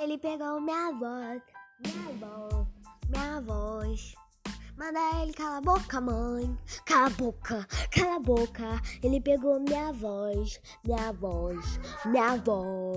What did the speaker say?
Ele pegou minha voz, minha voz, minha voz. Manda ele cala a boca, mãe. Cala a boca, cala a boca. Ele pegou minha voz, minha voz, minha voz.